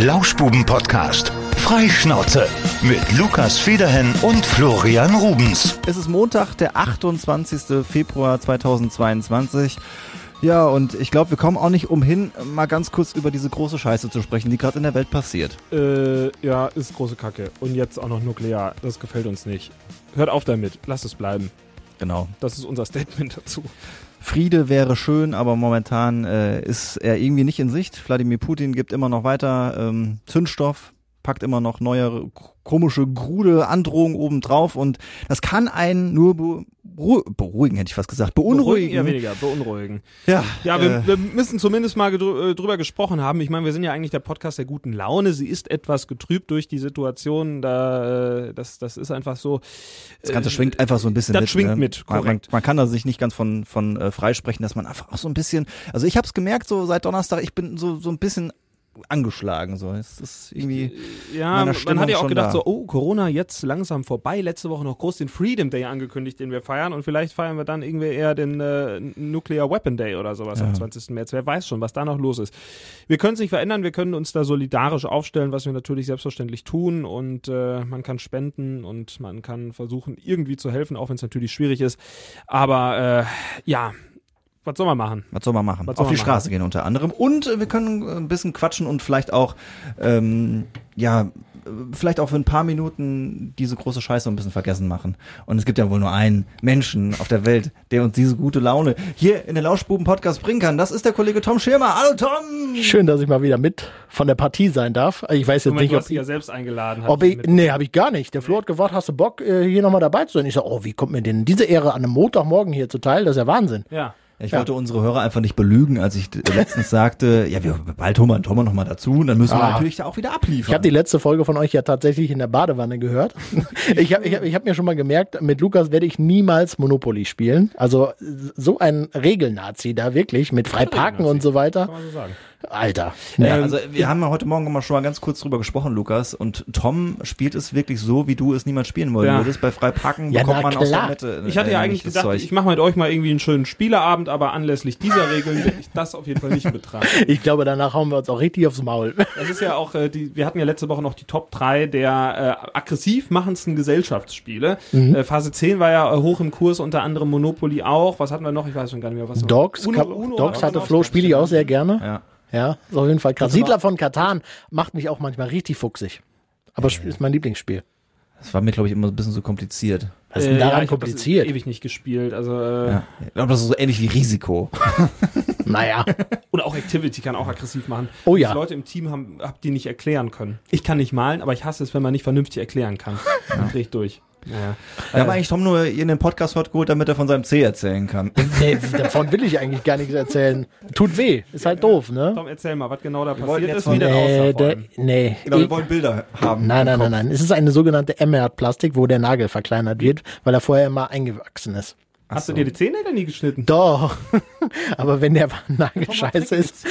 Lauschbuben-Podcast. Freischnauze mit Lukas Federhen und Florian Rubens. Es ist Montag, der 28. Februar 2022. Ja, und ich glaube, wir kommen auch nicht umhin, mal ganz kurz über diese große Scheiße zu sprechen, die gerade in der Welt passiert. Äh, ja, ist große Kacke. Und jetzt auch noch nuklear. Das gefällt uns nicht. Hört auf damit. Lasst es bleiben. Genau. Das ist unser Statement dazu. Friede wäre schön, aber momentan äh, ist er irgendwie nicht in Sicht. Wladimir Putin gibt immer noch weiter ähm, Zündstoff, packt immer noch neue komische, grude Androhungen obendrauf und das kann einen nur be beruhigen, hätte ich fast gesagt, beunruhigen. Ja, weniger, beunruhigen. Ja, Ja, wir, äh, wir müssen zumindest mal äh, drüber gesprochen haben. Ich meine, wir sind ja eigentlich der Podcast der guten Laune. Sie ist etwas getrübt durch die Situation. Da, äh, das, das ist einfach so. Das Ganze Äh, schwingt einfach so ein bisschen das mit. schwingt ne? mit, Man, man, korrekt. man kann da sich nicht ganz von, von äh, freisprechen, dass man einfach auch so ein bisschen, also ich habe es gemerkt, so seit Donnerstag, ich bin so, so ein bisschen angeschlagen. So. Es ist irgendwie. Ja, meiner man hat ja auch gedacht da. so, oh, Corona jetzt langsam vorbei. Letzte Woche noch groß den Freedom Day angekündigt, den wir feiern. Und vielleicht feiern wir dann irgendwie eher den äh, Nuclear Weapon Day oder sowas Ja. am 20. März. Wer weiß schon, was da noch los ist. Wir können es nicht verändern. Wir können uns da solidarisch aufstellen, was wir natürlich selbstverständlich tun. Und äh, man kann spenden und man kann versuchen, irgendwie zu helfen, auch wenn es natürlich schwierig ist. Aber äh, ja, was soll man machen? Was soll man machen? Soll Auf die man Straße gehen unter anderem. Und äh, wir können äh, ein bisschen quatschen und vielleicht auch, ähm, ja, vielleicht auch für ein paar Minuten diese große Scheiße ein bisschen vergessen machen. Und es gibt ja wohl nur einen Menschen auf der Welt, der uns diese gute Laune hier in den Lauschbuben-Podcast bringen kann. Das ist der Kollege Tom Schirmer. Hallo Tom! Schön, dass ich mal wieder mit von der Partie sein darf. Ich weiß jetzt Moment, nicht, du ob hast dich ja selbst eingeladen. ob ich ich, nee, habe ich gar nicht. Der Flo hat gefragt, hast du Bock, äh, hier nochmal dabei zu sein? Ich sag, oh, wie kommt mir denn diese Ehre an einem Montagmorgen hier zuteil? Das ist ja Wahnsinn. Ja. Ich wollte unsere Hörer einfach nicht belügen, als ich letztens sagte, ja, wir bald holen wir Tom noch mal dazu und dann müssen wir Ah. natürlich da auch wieder abliefern. Ich habe die letzte Folge von euch ja tatsächlich in der Badewanne gehört. Ich habe ich hab, ich hab mir schon mal gemerkt, mit Lukas werde ich niemals Monopoly spielen. Also so ein Regelnazi da wirklich mit Freiparken und so weiter. Kann man so sagen. Alter. Ja, Nee. also wir haben ja heute Morgen mal schon mal ganz kurz drüber gesprochen, Lukas. Und Tom spielt es wirklich so, wie du es niemals spielen wollen Ja. würdest. Bei Freiparken Ja, bekommt man aus der klar. Mitte. Ich hatte äh, ja eigentlich das gedacht, Zeug. ich mache mit euch mal irgendwie einen schönen Spieleabend, aber anlässlich dieser Regeln will ich das auf jeden Fall nicht in Betracht. ich glaube, danach hauen wir uns auch richtig aufs Maul. Das ist ja auch, äh, die, wir hatten ja letzte Woche noch die Top 3 der äh, aggressiv machendsten Gesellschaftsspiele. Mhm. Äh, Phase 10 war ja äh, hoch im Kurs, unter anderem Monopoly auch. Was hatten wir noch? Ich weiß schon gar nicht mehr. Was Dogs, Uno- Uno Dogs hat hatte Flo, spiele ich auch sehr gerne. Ja. Ja, ist auf jeden Fall krass. Siedler von Katan macht mich auch manchmal richtig fuchsig. Aber ist mein Lieblingsspiel. Das war mir, glaube ich, immer ein bisschen so kompliziert. Was ist denn Äh, daran ja, ich kompliziert? Das ewig nicht gespielt. Also, äh, Ja. Ich glaube, das ist so ähnlich wie Risiko. Naja, Oder auch Activity kann auch aggressiv machen. Oh Dass ja. Leute im Team haben, hab die nicht erklären können. Ich kann nicht malen, aber ich hasse es, wenn man nicht vernünftig erklären kann. Dann dreh ich durch. Naja. Wir haben eigentlich Tom nur in den Podcast heute geholt, damit er von seinem C erzählen kann. nee, davon will ich eigentlich gar nichts erzählen. Tut weh, ist halt doof, ne? Tom, erzähl mal, was genau da wollten passiert jetzt ist, wie Äh, vor der, nee. Genau, wir Ich- wollen Bilder haben. Nein, nein, nein, nein. Es ist eine sogenannte Emerald-Plastik, wo der Nagel verkleinert wird, weil er vorher immer eingewachsen ist. Hast du dir die Zehennägel nie geschnitten? Doch. Aber wenn der Nagel scheiße ist.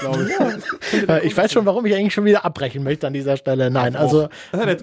glaube ich. Ich weiß schon, warum ich eigentlich schon wieder abbrechen möchte an dieser Stelle. Nein, also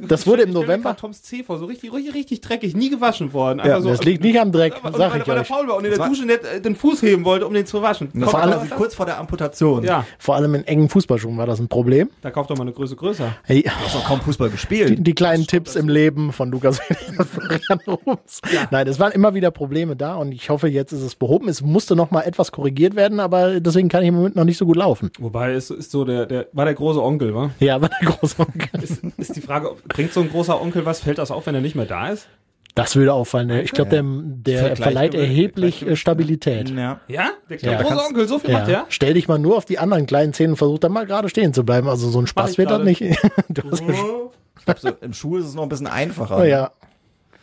das wurde im November. Toms C vor, so richtig, richtig, richtig dreckig, nie gewaschen worden. Ja, Einfach so, das liegt nicht am Dreck, Und sag weil, ich weil er euch. faul war und in der Dusche nicht äh, den Fuß heben wollte, um den zu waschen. Das alles was kurz vor der Amputation. Ja, Vor allem in engen Fußballschuhen war das ein Problem. da kauft doch mal eine Größe größer. Hey, Du hast doch kaum Fußball gespielt. die, die kleinen Tipps im Leben von Lukas und Florian Rums. Nein, es waren immer wieder Probleme da und ich hoffe, jetzt ist es behoben. Es musste noch mal etwas korrigiert werden, aber deswegen kann ich im Moment noch nicht so gut laufen. Wobei, ist, ist so der, der, war der große Onkel, wa? Ja, aber der Großonkel. Ist, ist die Frage, ob- bringt so ein großer Onkel was? Fällt das auf, wenn er nicht mehr da ist? Das würde auffallen. ne? Ich glaube, der, der verleiht erheblich äh, Stabilität. Ja? Ja. Der Ja, kleine große kannst- Onkel, so viel macht Ja. der? Stell dich mal nur auf die anderen kleinen Zähne und versuch dann mal gerade stehen zu bleiben. Also so ein Spaß wird das nicht. du hast ja schon, Ich glaube, so im Schuh ist es noch ein bisschen einfacher. oh ja.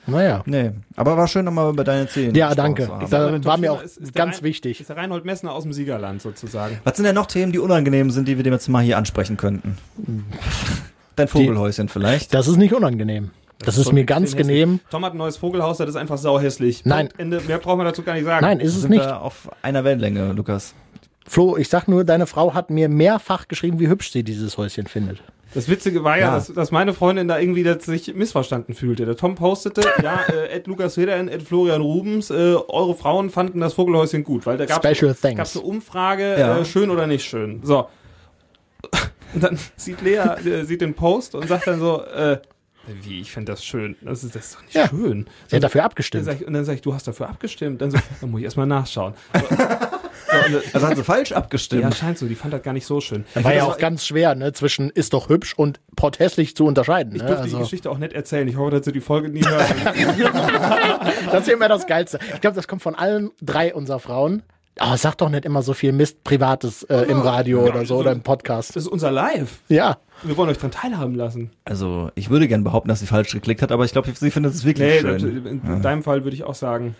Naja. Nee, aber war schön nochmal über deine Zähne Ja, danke. Ich sag- war mir auch ist- ist ganz Rein- wichtig. Ist der Reinhold Messner aus dem Siegerland sozusagen. Was sind denn noch Themen, die unangenehm sind, die wir dem jetzt mal hier ansprechen könnten? Dein Vogelhäuschen vielleicht? Das ist nicht unangenehm. Das, ist schon mir ganz genehm. Tom hat ein neues Vogelhaus, das ist einfach sauhässlich. Nein. Ende. Mehr brauchen wir dazu gar nicht sagen. Nein, ist es sind nicht. wir auf einer Wellenlänge, Lukas. Flo, ich sag nur, deine Frau hat mir mehrfach geschrieben, wie hübsch sie dieses Häuschen findet. Das Witzige war ja, Ja. Dass, dass meine Freundin da irgendwie sich missverstanden fühlte. Der Tom postete, ja, äh, Ed Lukas Federin, Ed Florian Rubens, äh, eure Frauen fanden das Vogelhäuschen gut, weil da gab es eine Umfrage, Ja. äh, schön oder nicht schön. So. Und dann sieht Lea, äh, sieht den Post und sagt dann so, äh, wie, ich finde das schön. Das ist, das ist doch nicht Ja. schön. Sie hat dafür Dann abgestimmt. sag ich, und dann sage ich, du hast dafür abgestimmt. Dann so, dann muss ich erstmal nachschauen. So, Also hat sie falsch ja, abgestimmt. scheint so, die fand das gar nicht so schön. War ja das auch ganz schwer, ne, zwischen ist doch hübsch und potthässlich zu unterscheiden. Ich Ne? dürfte die Also, Geschichte auch nicht erzählen. Ich hoffe, dass sie die Folge nie hören. das ist ja immer das Geilste. Ich glaube, das kommt von allen drei unserer Frauen. Aber sag doch nicht immer so viel Mist Privates äh, im Radio oder so so- oder im Podcast. Das ist unser Live. Ja. Wir wollen euch dran teilhaben lassen. Also ich würde gern behaupten, dass sie falsch geklickt hat, aber ich glaube, sie findet es wirklich Nee, schön. das- in, in deinem Fall würde ich auch sagen,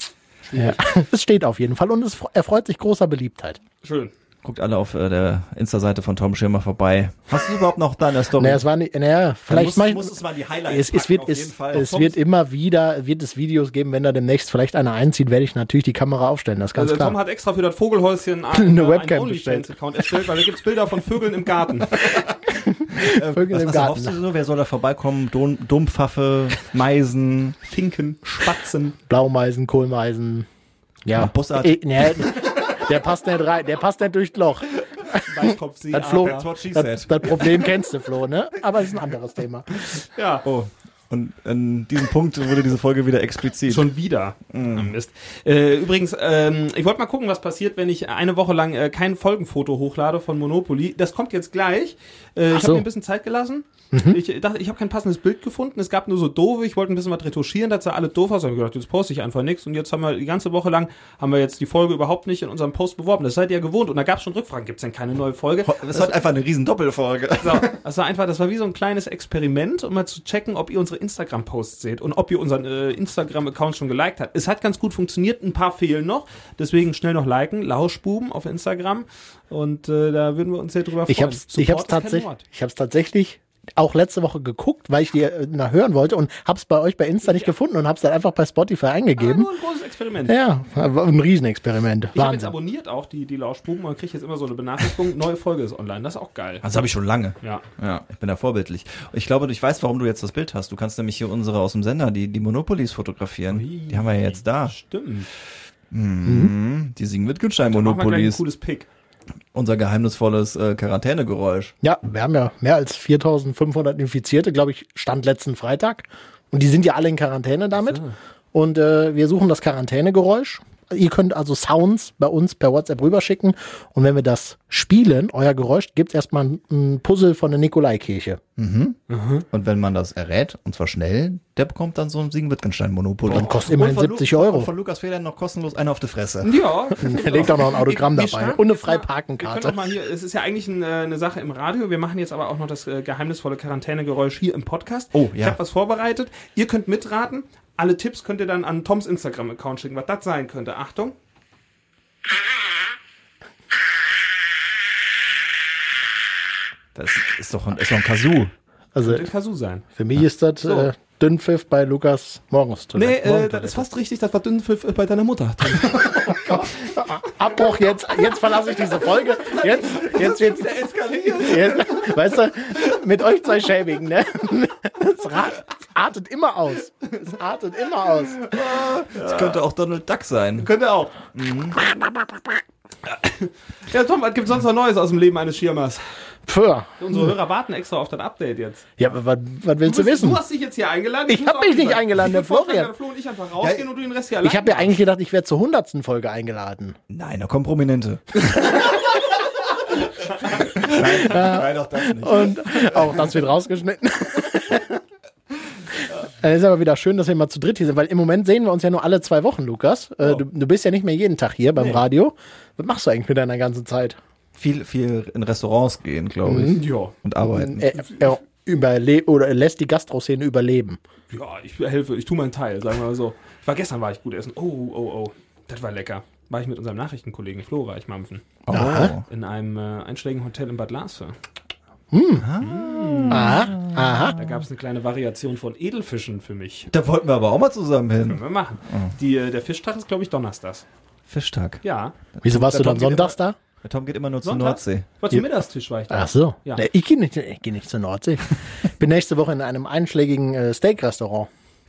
ja. Es steht auf jeden Fall und es fre- erfreut sich großer Beliebtheit. schön. Guckt alle auf äh, der Insta-Seite von Tom Schirmer vorbei. Hast du es überhaupt noch da in der Story? Naja, es war nicht, naja, vielleicht mal, es mal die Highlights es, es wird, es, es wird immer wieder, wird es Videos geben, wenn da demnächst vielleicht einer einzieht, werde ich natürlich die Kamera aufstellen, das ist ganz Also Tom klar. hat extra für das Vogelhäuschen Eine äh, Webcam einen bestellt. OnlyFans-Account erstellt, weil da gibt's Bilder von Vögeln im Garten. Vögel was, im was Garten. du so? Wer soll da vorbeikommen? Dom, Dumpfaffe, Meisen, Finken, Spatzen. Blaumeisen, Kohlmeisen. Ja. Ja, Bussard. Eh, nee, der passt nicht rein, der passt nicht durchs Loch. Das, Flo, das, das Problem kennst du, Flo, ne? Aber das ist ein anderes Thema. Ja. Oh. Und an diesem Punkt wurde diese Folge wieder explizit. Schon wieder. Ah, Mist. Äh, übrigens, ähm, ich wollte mal gucken, was passiert, wenn ich eine Woche lang äh, kein Folgenfoto hochlade von Monopoly. Das kommt jetzt gleich. Äh, ich so. habe mir ein bisschen Zeit gelassen. Ich dachte, ich habe kein passendes Bild gefunden. Es gab nur so doofe. Ich wollte ein bisschen was retuschieren. Das sah alle doof aus. Hab ich gedacht, jetzt poste ich einfach nichts. Und jetzt haben wir die ganze Woche lang haben wir jetzt die Folge überhaupt nicht in unserem Post beworben. Das seid ihr ja gewohnt. Und da gab es schon Rückfragen. Gibt es denn keine neue Folge? das ist heute einfach eine riesen Doppelfolge. So, das war einfach, das war wie so ein kleines Experiment, um mal zu checken, ob ihr unsere Instagram-Posts seht und ob ihr unseren äh, Instagram-Account schon geliked habt. Es hat ganz gut funktioniert, ein paar fehlen noch, deswegen schnell noch liken, Lauschbuben auf Instagram und äh, da würden wir uns sehr drüber freuen. Ich ist kein tatsächlich, ich hab's tatsächlich auch letzte Woche geguckt, weil ich die äh, na, hören wollte und hab's bei euch bei Insta nicht gefunden und hab's dann einfach bei Spotify Ah, eingegeben. nur ein großes Experiment. Ja, ein Riesenexperiment. Ich habe jetzt abonniert auch die, die Lauschbuben und kriege jetzt immer so eine Benachrichtigung, neue Folge ist online. Das ist auch geil. Das habe ich schon lange. Ja. Ja, ich bin da vorbildlich. Ich glaube, ich weiß, warum du jetzt das Bild hast. Du kannst nämlich hier unsere aus dem Sender, die, die Monopolis fotografieren. Die haben wir ja jetzt da. Stimmt. Mhm. Die singen Wittgenstein Machen wir gleich ein cooles Pick. Unser geheimnisvolles äh, Quarantänegeräusch. Ja, wir haben ja mehr als 4500 Infizierte, glaube ich, stand letzten Freitag. Und die sind ja alle in Quarantäne damit. Und äh, wir suchen das Quarantänegeräusch. Ihr könnt also Sounds bei uns per WhatsApp rüberschicken. Und wenn wir das spielen, euer Geräusch, gibt's erstmal ein, Puzzle von der Nikolaikirche. Und wenn man das errät, und zwar schnell, der bekommt dann so ein Siegen Wittgenstein Monopoly. Dann kostet immerhin Und von 70 Lu- Euro. Und von Lukas Federn noch kostenlos einer auf die Fresse. Ja. Er legt auch noch ein Autogramm Wir dabei und eine Freiparkenkarte. mal hier, es ist ja eigentlich ein, äh, eine Sache im Radio. Wir machen jetzt aber auch noch das äh, geheimnisvolle Quarantänegeräusch hier im Podcast. Oh, Ich ja. habe was vorbereitet. Ihr könnt mitraten. Alle Tipps könnt ihr dann an Toms Instagram-Account schicken, was das sein könnte. Achtung. Das ist doch ein, ist doch ein Kazoo. Also Könnte Kazoo sein. für mich ist das So. äh, Dünnpfiff bei Lukas morgens. Nee, äh, das ist fast richtig. Das war Dünnpfiff äh, bei deiner Mutter. Abbruch jetzt, jetzt verlasse ich diese Folge. Jetzt, jetzt wird's jetzt, weißt du, mit euch zwei Schäbigen, ne? Es es artet immer aus. Es artet immer aus. Das könnte auch Donald Duck sein. Könnte auch. Ja, Tom, was gibt sonst noch Neues aus dem Leben eines Schirmers? Puh. Unsere Hörer warten extra auf das Update jetzt. Ja, aber was, was willst du bist- wissen? Du hast dich jetzt hier eingeladen. Ich muss hab auch mich nicht gesagt, eingeladen, der ich Florian. dass Flo und ich einfach rausgehen und du den Rest hier allein Ich habe ja eigentlich gedacht, ich werde zur hundertsten Folge eingeladen. Nein, da kommen Prominente. nein, nein, doch das nicht. Und auch das wird rausgeschnitten. Dann ist aber wieder schön, dass wir mal zu dritt hier sind, weil im Moment sehen wir uns ja nur alle zwei Wochen, Lukas. Äh, du, du bist ja nicht mehr jeden Tag hier beim Radio. Was machst du eigentlich mit deiner ganzen Zeit? Viel, viel in Restaurants gehen, glaube ich. Ja. Und arbeiten. Er, er überle oder er lässt die Gastroszene überleben. Ja, ich helfe, ich tue meinen Teil, sagen wir mal so. Ich war gestern war ich gut essen. Oh, oh, oh. Das war lecker. War ich mit unserem Nachrichtenkollegen Flo, war ich mampfen. Oh. In einem äh, einschlägigen Hotel in Bad Larsfe. Aha, aha. Da gab es eine kleine Variation von Edelfischen für mich. Da wollten wir aber auch mal zusammen hin. Können wir machen. Die, äh, der Fischtag ist, glaube ich, donnerstags. Fischtag. Ja. Wieso warst du Der dann Tom geht sonntags da? Der Tom geht immer nur zur? Nordsee. War zum Mittagstisch war ich da. Ach so. Ja. Ich gehe nicht, ich geh nicht zur Nordsee. Bin nächste Woche in einem einschlägigen äh, Steak-Restaurant.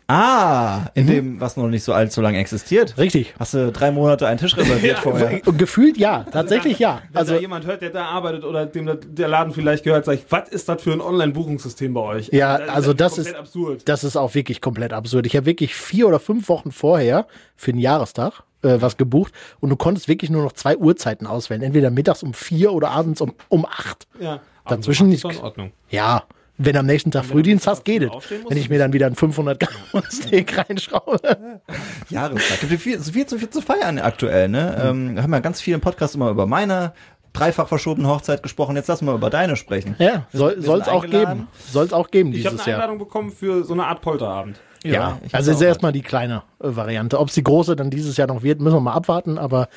Ah, in dem, was noch nicht so allzu lange existiert. Richtig. Hast du drei Monate einen Tisch reserviert vorher? Und gefühlt ja, tatsächlich ja. Wenn Also da jemand hört, der da arbeitet oder dem der- Laden vielleicht gehört, sag ich, was ist das für ein Online-Buchungssystem bei euch? Ja, also das komplett ist- absurd. das ist auch wirklich komplett absurd. Ich habe wirklich vier oder fünf Wochen vorher für den Jahrestag äh, was gebucht und du konntest wirklich nur noch zwei Uhrzeiten auswählen. Entweder mittags um vier oder abends um, um acht. Ja, Dazwischen ist nicht- doch in Ordnung. Ja, wenn du am nächsten Tag Frühdienst hast, geht es. Wenn ich mir dann wieder einen 500 Gramm Steak reinschraube. Jahrestag. Gibt viel, so viel, so viel zu feiern aktuell, ne? Ähm, wir haben ja ganz viel im Podcast immer über meine dreifach verschobene Hochzeit gesprochen. Jetzt lassen wir über deine sprechen. Ja, soll es auch geben. Soll es auch geben Ich habe dieses eine Jahr. Einladung bekommen für so eine Art Polterabend. Ja, ich also ist erstmal die kleine äh, Variante. Ob es die große dann dieses Jahr noch wird, müssen wir mal abwarten, aber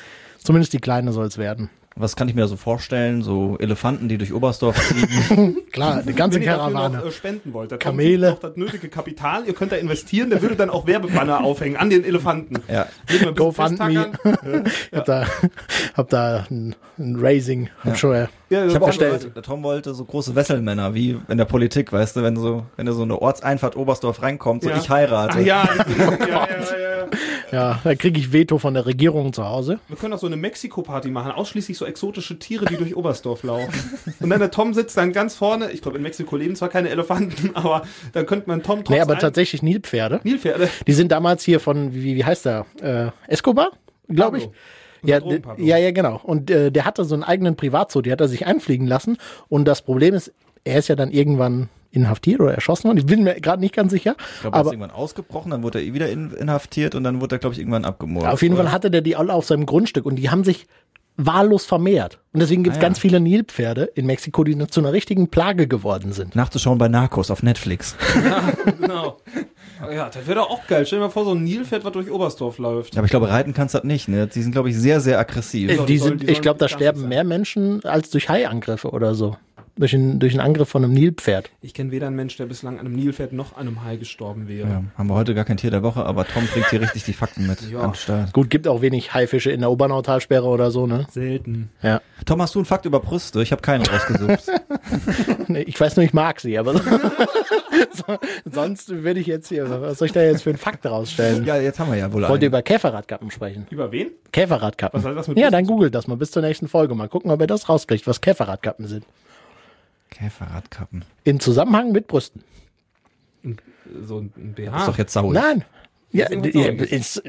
zumindest die kleine soll es werden. Was kann ich mir so vorstellen? So Elefanten, die durch Oberstdorf ziehen. Klar, die ganze Wenn ihr dafür Karawane. noch äh, spenden wollt, Kamele. noch das nötige Kapital, ihr könnt da investieren, der würde dann auch Werbebanner aufhängen an den Elefanten. Ja. Bisschen GoFundMe. festtackern. Ich hab da, hab da ein, ein Raising. Hab schon, äh, Ja, Ich habe auch Bestellt. der Tom wollte so große Wesselmänner, wie in der Politik, weißt du, wenn so, wenn du so eine Ortseinfahrt Oberstdorf reinkommt, so Ja. ich heirate. Ach ja, ja, ja, ja, ja. ja, da kriege ich Veto von der Regierung zu Hause. Wir können auch so eine Mexiko-Party machen, ausschließlich so exotische Tiere, die durch Oberstdorf laufen. Und dann der Tom sitzt dann ganz vorne, ich glaube in Mexiko leben zwar keine Elefanten, aber dann könnte man Tom trotz Nee, aber tatsächlich Nilpferde. Nilpferde. Die sind damals hier von, wie, wie heißt der? Äh, Escobar, glaube ich. Ja, ja, ja, genau. Und äh, der hatte so einen eigenen Privatzoo, die hat er sich einfliegen lassen. Und das Problem ist, er ist ja dann irgendwann inhaftiert oder erschossen worden. Ich bin mir gerade nicht ganz sicher. Ich glaube, er ist irgendwann ausgebrochen, dann wurde er eh wieder in, inhaftiert und dann wurde er, glaube ich, irgendwann abgemurkt. auf jeden Fall hatte der die alle auf seinem Grundstück und die haben sich wahllos vermehrt. Und deswegen gibt es Ah, ja. ganz viele Nilpferde in Mexiko, die zu einer richtigen Plage geworden sind. Nachzuschauen bei Narcos auf Netflix. Genau. Aber Ja, das wäre doch auch geil. Stell dir mal vor, so ein Nilpferd, was durch Oberstdorf läuft. Aber ich glaube, reiten kannst du das nicht, ne? Die sind, glaube ich, sehr, sehr aggressiv. Äh, die sollen- sind, die ich sollen glaube, da sterben sein. mehr Menschen als durch Haiangriffe oder so. Durch einen, durch einen Angriff von einem Nilpferd. Ich kenne weder einen Mensch, der bislang an einem Nilpferd noch an einem Hai gestorben wäre. Ja, haben wir heute gar kein Tier der Woche, aber Tom bringt hier richtig die Fakten mit Ja. Gut, gibt auch wenig Haifische in der Obernautalsperre oder so, ne? Selten. Ja. Tom, hast du einen Fakt über Brüste? Ich habe keinen rausgesucht. Nee, Ich weiß nur, ich mag sie, aber so, sonst würde ich jetzt hier, was soll ich da jetzt für einen Fakt rausstellen? ja, jetzt haben wir ja wohl Wollt ihr über Käferradkappen sprechen? Über wen? Käferradkappen. Was hat das mit ja, dann googelt das mal bis zur nächsten Folge. Mal gucken, ob ihr das rauskriegt, was Käferradkappen sind. Käferradkappen. In Zusammenhang mit Brüsten. So ein BH. Ist doch jetzt sauer. Nein. Ja, ist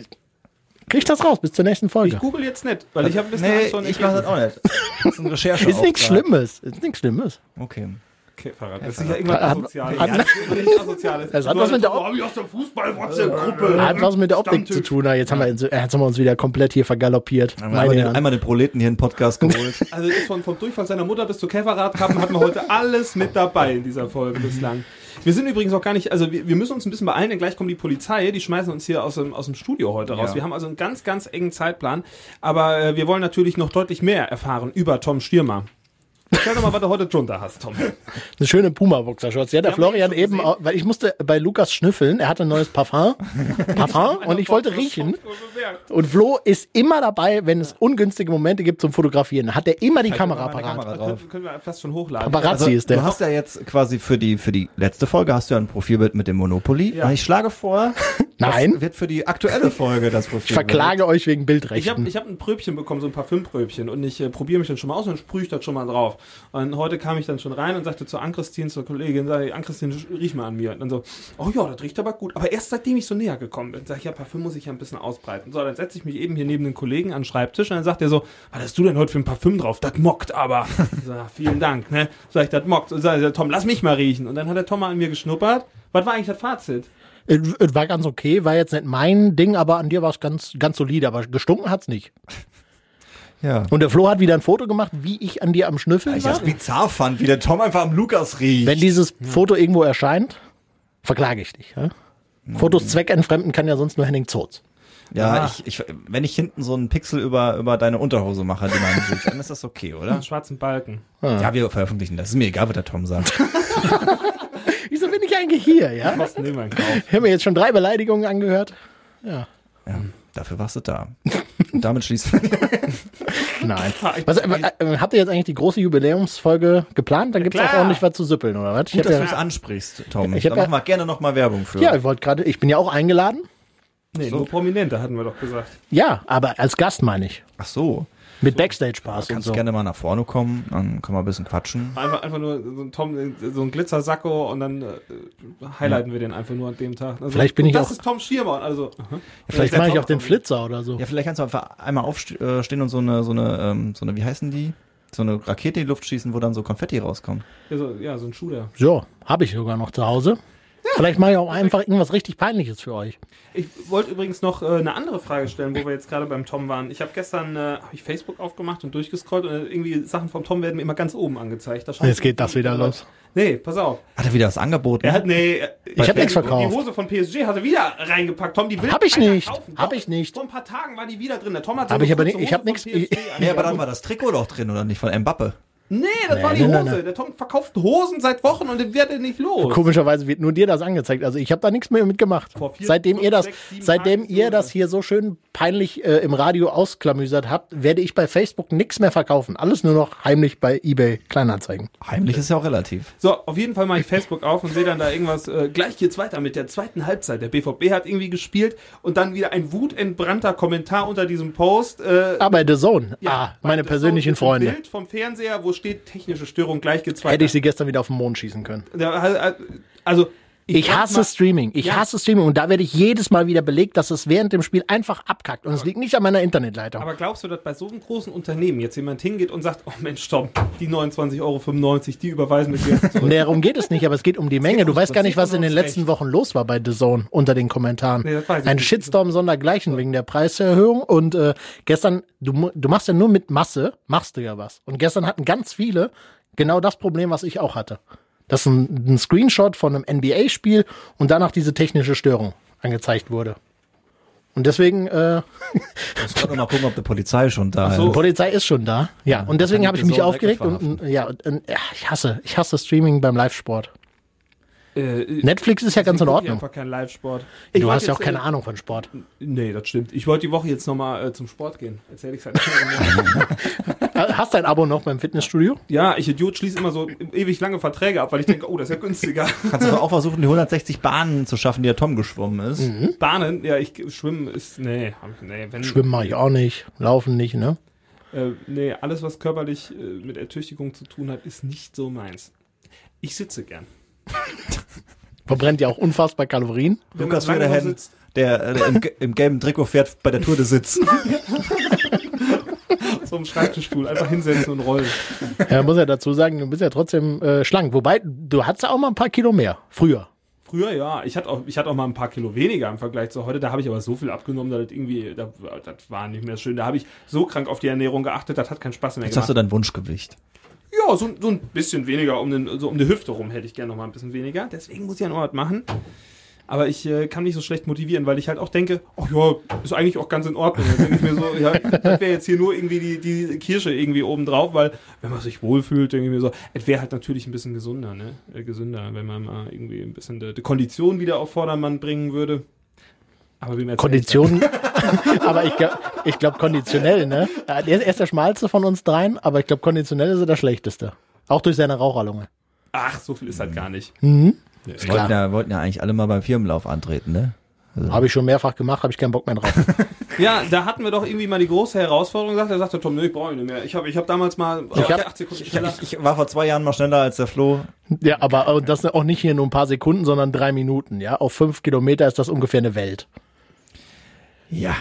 kriegt das raus bis zur nächsten Folge. Ich google jetzt nicht, weil ich habe ein bisschen Nee, Angst vor ich mache das auch nicht. Das ist ein Recherche. Ist nichts Schlimmes. Ist nichts Schlimmes. Okay. Käferrad. Das ist sicher irgendwas Hat- Asoziales. hat- Ja, das ist nicht Asoziales. Das hat was mit der ich aus der Fußball-WhatsApp-Gruppe. Hat was mit der Optik zu tun. Jetzt haben, wir, jetzt haben wir uns wieder komplett hier vergaloppiert. Einmal, den, einmal den Proleten hier in den Podcast geholt. Also ist von, vom Durchfall seiner Mutter bis zur Käferradkappen hatten wir heute alles mit dabei in dieser Folge bislang. Wir sind übrigens auch gar nicht, also wir, wir müssen uns ein bisschen beeilen, denn gleich kommt die Polizei, die schmeißen uns hier aus dem, aus dem Studio heute raus. Ja. Wir haben also einen ganz, ganz engen Zeitplan, aber äh, wir wollen natürlich noch deutlich mehr erfahren über Tom Stürmer. Erzähl doch mal, was du heute drunter hast, Tom. Eine schöne Puma-Boxershorts. Ja, der haben Florian eben, gesehen. auch, weil ich musste bei Lukas schnüffeln. Er hatte ein neues Parfum. Parfum und ich wollte riechen. Und Flo ist immer dabei, wenn es ungünstige Momente gibt zum Fotografieren. Hat er immer die Kamera parat. Kamera drauf. Können, können wir fast schon hochladen. Paparazzi ist der. Also, Du hast ja jetzt quasi für die, für die letzte Folge hast du ja ein Profilbild mit dem Monopoly. Ja. Ich schlage vor, Nein. das wird für die aktuelle Folge das Profilbild. Ich verklage euch wegen Ich habe Bildrechten. ich hab ein Pröbchen bekommen, so ein Parfümpröbchen und ich äh, probiere mich dann schon mal aus und sprühe ich das schon mal drauf. Und heute kam ich dann schon rein und sagte zu Ann-Christine, zur Kollegin, sag ich, Ann-Christine, riech mal an mir. Und dann so, oh ja, das riecht aber gut. Aber erst seitdem ich so näher gekommen bin, sag ich, ja, Parfüm muss ich ja ein bisschen ausbreiten. So, dann setze ich mich eben hier neben den Kollegen an den Schreibtisch und dann sagt er so, was hast du denn heute für ein Parfüm drauf? Das mockt aber. Sag, vielen Dank, ne? Sag ich, das mockt. Und sag ich, Tom, lass mich mal riechen. Und dann hat der Tom mal an mir geschnuppert. Was war eigentlich das Fazit? Es es war ganz okay, war jetzt nicht mein Ding, aber an dir war es ganz, ganz solide. Aber gestunken hat's nicht. Ja. Und der Flo hat wieder ein Foto gemacht, wie ich an dir am Schnüffeln Ich war. das bizarr fand, wie der Tom einfach am Lukas riecht. Wenn dieses Foto irgendwo erscheint, verklage ich dich. Ja? Fotos zweckentfremden kann ja sonst nur Henning Zotz. ja, Ah. ich, ich, wenn ich hinten so einen Pixel über, über deine Unterhose mache, die man sieht, dann ist das okay, oder? Einen schwarzen Balken. Ja, wir veröffentlichen das. Ist mir egal, was der Tom sagt. Wieso bin ich eigentlich hier, ja? Wir in Kauf? Ich habe mir jetzt schon drei Beleidigungen angehört. Ja. Ja. Dafür warst du da. Und damit schließen wir. Nein. Was, äh, äh, habt ihr jetzt eigentlich die große Jubiläumsfolge geplant? Da gibt's auch klar. ordentlich was zu süppeln, oder was? Ich Gut, dass du ja, es ansprichst, Tom. Ich da machen wir gerne nochmal Werbung für. ja, ich wollte gerade, ich bin ja auch eingeladen. Nee, nur Prominente hatten wir doch gesagt. Ja, aber als Gast meine ich. Ach so. Mit Backstage-Pass und Kannst so. gerne mal nach vorne kommen, dann können wir ein bisschen quatschen. Einfach, einfach nur so ein Tom, so ein Glitzersacko und dann äh, highlighten wir den einfach nur an dem Tag. Also, Vielleicht bin und ich das auch- ist Tom Schiermann. Also, aha. Vielleicht mache ich auch den. Flitzer oder so. Ja, vielleicht kannst du einfach einmal aufstehen und so eine, so eine, ähm, so eine, wie heißen die? So eine Rakete in die Luft schießen, wo dann so Konfetti rauskommt. Ja, so, ja, so ein Shooter. So, habe ich sogar noch zu Hause. Vielleicht mache ich auch einfach irgendwas richtig Peinliches für euch. Ich wollte übrigens noch äh, eine andere Frage stellen, wo wir jetzt gerade beim Tom waren. Ich habe gestern äh, hab ich Facebook aufgemacht und durchgescrollt und äh, irgendwie Sachen vom Tom werden mir immer ganz oben angezeigt. Da Jetzt geht das wieder los. Nee, pass auf. Hat er wieder was angeboten? Er hat, nee, Ich hab nichts verkauft. Die Hose von PSG hat er wieder reingepackt. Tom, die will Hab ich nicht. kaufen. Hab ich nicht. Vor ein paar Tagen war die wieder drin. Der Tom hat Hab ich aber nicht- ich Hose hab von nix- PSG ich- nee, aber dann war das Trikot doch drin, oder nicht? Von Mbappe. Nee, das Nee, war die nee, Hose. nee. Der Tom verkauft Hosen seit Wochen und den wird er nicht los. Komischerweise wird nur dir das angezeigt. Also ich habe da nichts mehr mitgemacht. Vor vier, seitdem fünf, ihr das, sechs, sieben seitdem Tagen ihr das hier so schön peinlich äh, im Radio ausklamüsert habt, werde ich bei Facebook nichts mehr verkaufen. Alles nur noch heimlich bei eBay Kleinanzeigen. Heimlich ist ja auch relativ. So, auf jeden Fall mache ich Facebook auf und sehe dann da irgendwas. Äh, gleich geht's weiter mit der zweiten Halbzeit. Der BVB hat irgendwie gespielt und dann wieder ein wutentbrannter Kommentar unter diesem Post. Äh, Ah, bei The Zone. ah, bei meine persönlichen Zone ist ein Freunde. Bild vom Fernseher, wo steht technische Störung, gleich weiter. Hätte ich sie gestern wieder auf den Mond schießen können. Da- Also, Ich sag hasse Streaming. Ich Ja. hasse Streaming. Und da werde ich jedes Mal wieder belegt, dass es während dem Spiel einfach abkackt. Und es liegt nicht an meiner Internetleitung. Aber glaubst du, dass bei so einem großen Unternehmen jetzt jemand hingeht und sagt, oh Mensch, Tom, die 29,95 Euro, die überweisen wir dir jetzt zurück. Darum geht es nicht, aber es geht um die Menge. Du weißt gar nicht, was in den letzten ums Wochen los war bei The Zone unter den Kommentaren. Nee, das weiß ich Ein nicht. Shitstorm sondergleichen wegen der Preiserhöhung. Und äh, gestern, du, du machst ja nur mit Masse, machst du ja was. Und gestern hatten ganz viele genau das Problem, was ich auch hatte. Dass ein, ein Screenshot von einem NBA-Spiel und danach diese technische Störung angezeigt wurde. Und deswegen, äh, Ich wollte mal gucken, ob die Polizei schon da so. ist. Polizei ist schon da. Ja, und deswegen habe ich die mich aufgeregt und, ja, und, ja, ich hasse, ich hasse Streaming beim Live-Sport. Äh, Netflix ist ja ganz in guck ich Ordnung. einfach keinen Live-Sport. Du hast ja auch keine äh, Ahnung von Sport. Nee, das stimmt. Ich wollte die Woche jetzt nochmal äh, zum Sport gehen. Erzähl ich's halt nicht mehr. Äh, Hast dein Abo noch beim Fitnessstudio? Ja, ich Idiot schließe immer so ewig lange Verträge ab, weil ich denke, oh, das ist ja günstiger. Kannst du auch versuchen, die 160 Bahnen zu schaffen, die der Tom geschwommen ist. Mhm. Bahnen, ja, ich schwimmen ist, nee, nee, wenn, Schwimmen mache ich auch nicht, laufen nicht, ne? Äh, nee, alles, was körperlich äh, mit Ertüchtigung zu tun hat, ist nicht so meins. Ich sitze gern. Verbrennt ja auch unfassbar Kalorien. Lukas Federhen, sitzt, der äh, im, ge- im gelben Trikot fährt bei der Tour de Sitz. so im Schreibtischstuhl, einfach hinsetzen und rollen. Ja, muss ja dazu sagen, du bist ja trotzdem äh, schlank. Wobei, du hattest ja auch mal ein paar Kilo mehr. Früher. Früher ja, ich hatte auch, ich hatte auch mal ein paar Kilo weniger im Vergleich zu heute. Da habe ich aber so viel abgenommen, dass das irgendwie, da, das war nicht mehr schön. Da habe ich so krank auf die Ernährung geachtet, das hat keinen Spaß mehr Jetzt hast gemacht. du dein Wunschgewicht. Ja, so, so ein bisschen weniger, um, den, so um die Hüfte rum hätte ich gerne noch mal ein bisschen weniger. Deswegen muss ich noch was machen. Aber ich äh, kann mich so schlecht motivieren, weil ich halt auch denke, ach ja, ist eigentlich auch ganz in Ordnung. Dann denke ich mir so, ja, das wäre jetzt hier nur irgendwie die, die Kirsche irgendwie oben drauf, weil wenn man sich wohlfühlt, denke ich mir so, es wäre halt natürlich ein bisschen gesunder, ne? Äh, gesünder, wenn man mal irgendwie ein bisschen die, die Kondition wieder auf Vordermann bringen würde. Aber wie mir Konditionen. aber ich glaube, ich glaub, konditionell, ne? Ja, Der ist, er ist der schmalste von uns dreien, aber ich glaube, konditionell ist er der schlechteste. Auch durch seine Raucherlunge. Ach, so viel ist halt gar nicht. Mhm. Wollten ja, wollten ja eigentlich alle mal beim Firmenlauf antreten, ne? Habe ich schon mehrfach gemacht, habe ich keinen Bock mehr drauf. Ja, da hatten wir doch irgendwie mal die große Herausforderung gesagt. Da sagte Tom, nee, ich brauche ihn nicht mehr. Ich habe ich hab damals mal Ich hab- 8 Sekunden Ich, schneller. ich, ich war vor zwei Jahren mal schneller als der Flo. ja, aber das auch nicht hier nur ein paar Sekunden, sondern drei Minuten, ja? Auf fünf Kilometer ist das ungefähr eine Welt. Ja.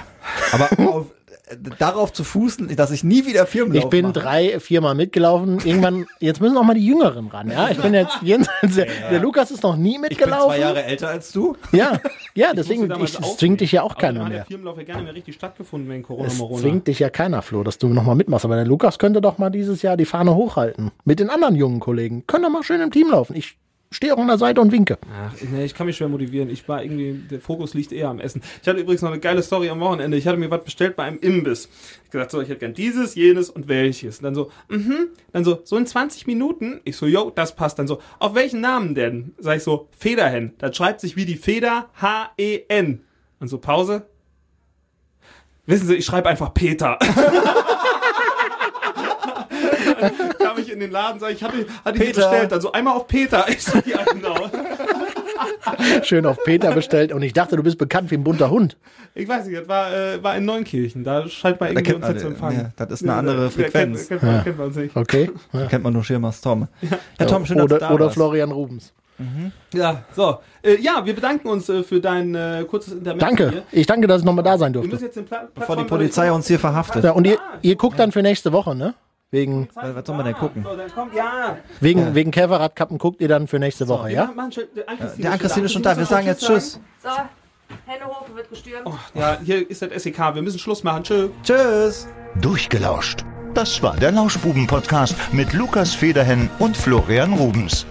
Aber auf, äh, darauf zu fußen, dass ich nie wieder Firmenlauf Ich bin mache. drei, viermal mitgelaufen. Irgendwann, jetzt müssen auch mal die Jüngeren ran, ja? Ich bin jetzt jenseits, der, der Lukas ist noch nie Ich bin mitgelaufen. zwei Jahre älter als du. Ja, ja, deswegen, ich, es zwingt dich ja auch Aber keiner mehr. der Firmenlauf ja gerne mehr richtig stattgefunden wegen Corona Es Morona. zwingt dich ja keiner, Flo, dass du nochmal mitmachst. Aber der Lukas könnte doch mal dieses Jahr die Fahne hochhalten. Mit den anderen jungen Kollegen. Können doch mal schön im Team laufen. Ich stehe auch an der Seite und winke. Ach, nee, ich kann mich schwer motivieren. Ich war irgendwie, der Fokus liegt eher am Essen. Ich hatte übrigens noch eine geile Story am Wochenende. Ich hatte mir was bestellt bei einem Imbiss. Ich gesagt, so, ich hätte gern dieses, jenes und welches. Und dann so, mhm. Dann so, so in 20 Minuten. Ich so, yo, das passt. Dann so, auf welchen Namen denn? Sag ich so, Federhen. Das schreibt sich wie die Feder H-E-N. Und so, Pause. Wissen Sie, ich schreibe einfach Peter. Ich in den Laden, sag ich, hatte, hatte ich Peter. bestellt, dann so einmal auf Peter. Ich so, ja, genau. Schön auf Peter bestellt und ich dachte, du bist bekannt wie ein bunter Hund. Ich weiß nicht, das war, äh, war in Neunkirchen. Da scheint man Da irgendwie uns zu empfangen. ja, das ist eine andere da- Frequenz. Kennt, kennt, man, kennt man uns nicht. Okay. Ja. Kennt man nur Schirmers Tom. Ja, Tom, schön, dass du oder da oder warst. Florian Rubens. Ja, so. Äh, ja, wir bedanken uns äh, für dein äh, kurzes Internet. Danke. Hier. Ich danke, dass ich nochmal da sein Wir müssen durfte. jetzt den Pla Bevor die Polizei uns hier verhaftet. Ja, und ihr, ihr guckt dann für nächste Woche, ne? Wegen, Was was soll man denn gucken? So, dann kommt, ja. wegen, wegen Käferradkappen guckt ihr dann für nächste Woche, ja? machen schon- der Ann-Christine ist schon da. Wir sagen jetzt Tschüss. So, Hände hoch, wird gestürmt. Ja, hier ist das SEK. Wir müssen Schluss machen. Tschö. Tschüss. Durchgelauscht. Das war der Lauschbuben-Podcast mit Lukas Federhen und Florian Rubens.